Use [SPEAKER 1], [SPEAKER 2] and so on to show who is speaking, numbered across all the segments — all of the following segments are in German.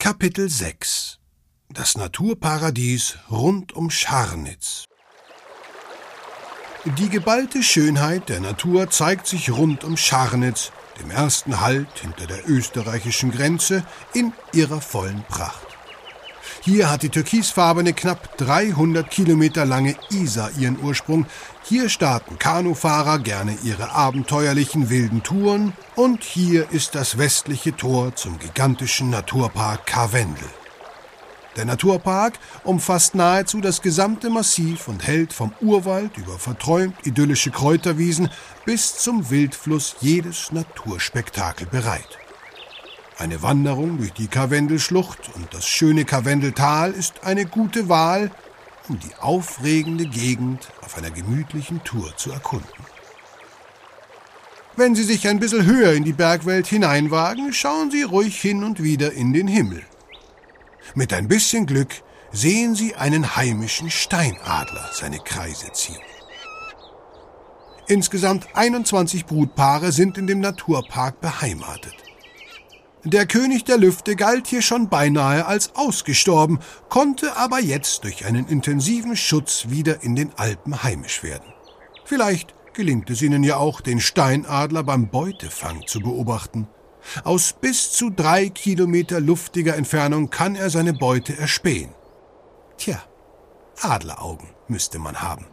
[SPEAKER 1] Kapitel 6 Das Naturparadies rund um Scharnitz Die geballte Schönheit der Natur zeigt sich rund um Scharnitz, dem ersten Halt hinter der österreichischen Grenze, in ihrer vollen Pracht. Hier hat die türkisfarbene, knapp 300 Kilometer lange Isar ihren Ursprung. Hier starten Kanufahrer gerne ihre abenteuerlichen wilden Touren. Und hier ist das westliche Tor zum gigantischen Naturpark Karwendel. Der Naturpark umfasst nahezu das gesamte Massiv und hält vom Urwald über verträumt idyllische Kräuterwiesen bis zum Wildfluss jedes Naturspektakel bereit. Eine Wanderung durch die Karwendelschlucht und das schöne Karwendeltal ist eine gute Wahl, um die aufregende Gegend auf einer gemütlichen Tour zu erkunden. Wenn Sie sich ein bisschen höher in die Bergwelt hineinwagen, schauen Sie ruhig hin und wieder in den Himmel. Mit ein bisschen Glück sehen Sie einen heimischen Steinadler seine Kreise ziehen. Insgesamt 21 Brutpaare sind in dem Naturpark beheimatet. Der König der Lüfte galt hier schon beinahe als ausgestorben, konnte aber jetzt durch einen intensiven Schutz wieder in den Alpen heimisch werden. Vielleicht gelingt es ihnen ja auch, den Steinadler beim Beutefang zu beobachten. Aus bis zu drei Kilometer luftiger Entfernung kann er seine Beute erspähen. Tja, Adleraugen müsste man haben.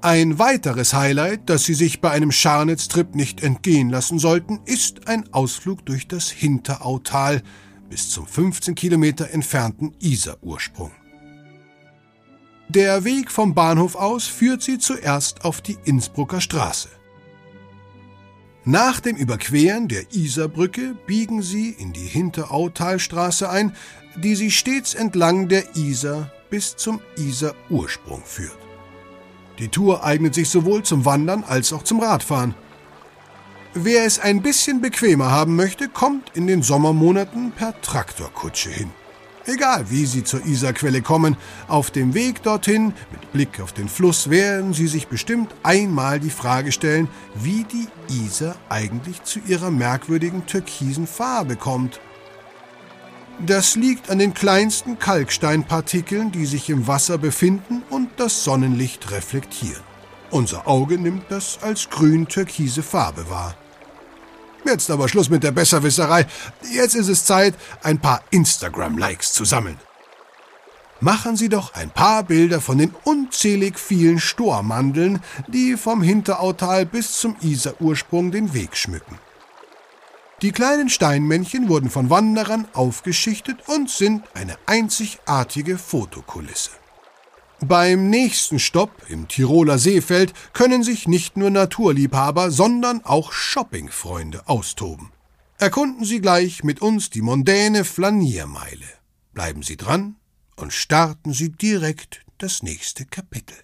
[SPEAKER 1] Ein weiteres Highlight, das Sie sich bei einem Scharnitztrip nicht entgehen lassen sollten, ist ein Ausflug durch das Hinterautal bis zum 15 Kilometer entfernten Isarursprung. Der Weg vom Bahnhof aus führt Sie zuerst auf die Innsbrucker Straße. Nach dem Überqueren der Isarbrücke biegen Sie in die Hinterautalstraße ein, die Sie stets entlang der Isar bis zum Isarursprung führt. Die Tour eignet sich sowohl zum Wandern als auch zum Radfahren. Wer es ein bisschen bequemer haben möchte, kommt in den Sommermonaten per Traktorkutsche hin. Egal wie Sie zur Isarquelle kommen, auf dem Weg dorthin, mit Blick auf den Fluss, werden Sie sich bestimmt einmal die Frage stellen, wie die Isar eigentlich zu ihrer merkwürdigen türkisen Farbe kommt. Das liegt an den kleinsten Kalksteinpartikeln, die sich im Wasser befinden und das Sonnenlicht reflektieren. Unser Auge nimmt das als grün-türkise Farbe wahr. Jetzt aber Schluss mit der Besserwisserei. Jetzt ist es Zeit, ein paar Instagram-Likes zu sammeln. Machen Sie doch ein paar Bilder von den unzählig vielen Stormandeln, die vom Hinterautal bis zum Isarursprung den Weg schmücken. Die kleinen Steinmännchen wurden von Wanderern aufgeschichtet und sind eine einzigartige Fotokulisse. Beim nächsten Stopp im Tiroler Seefeld können sich nicht nur Naturliebhaber, sondern auch Shoppingfreunde austoben. Erkunden Sie gleich mit uns die mondäne Flaniermeile. Bleiben Sie dran und starten Sie direkt das nächste Kapitel.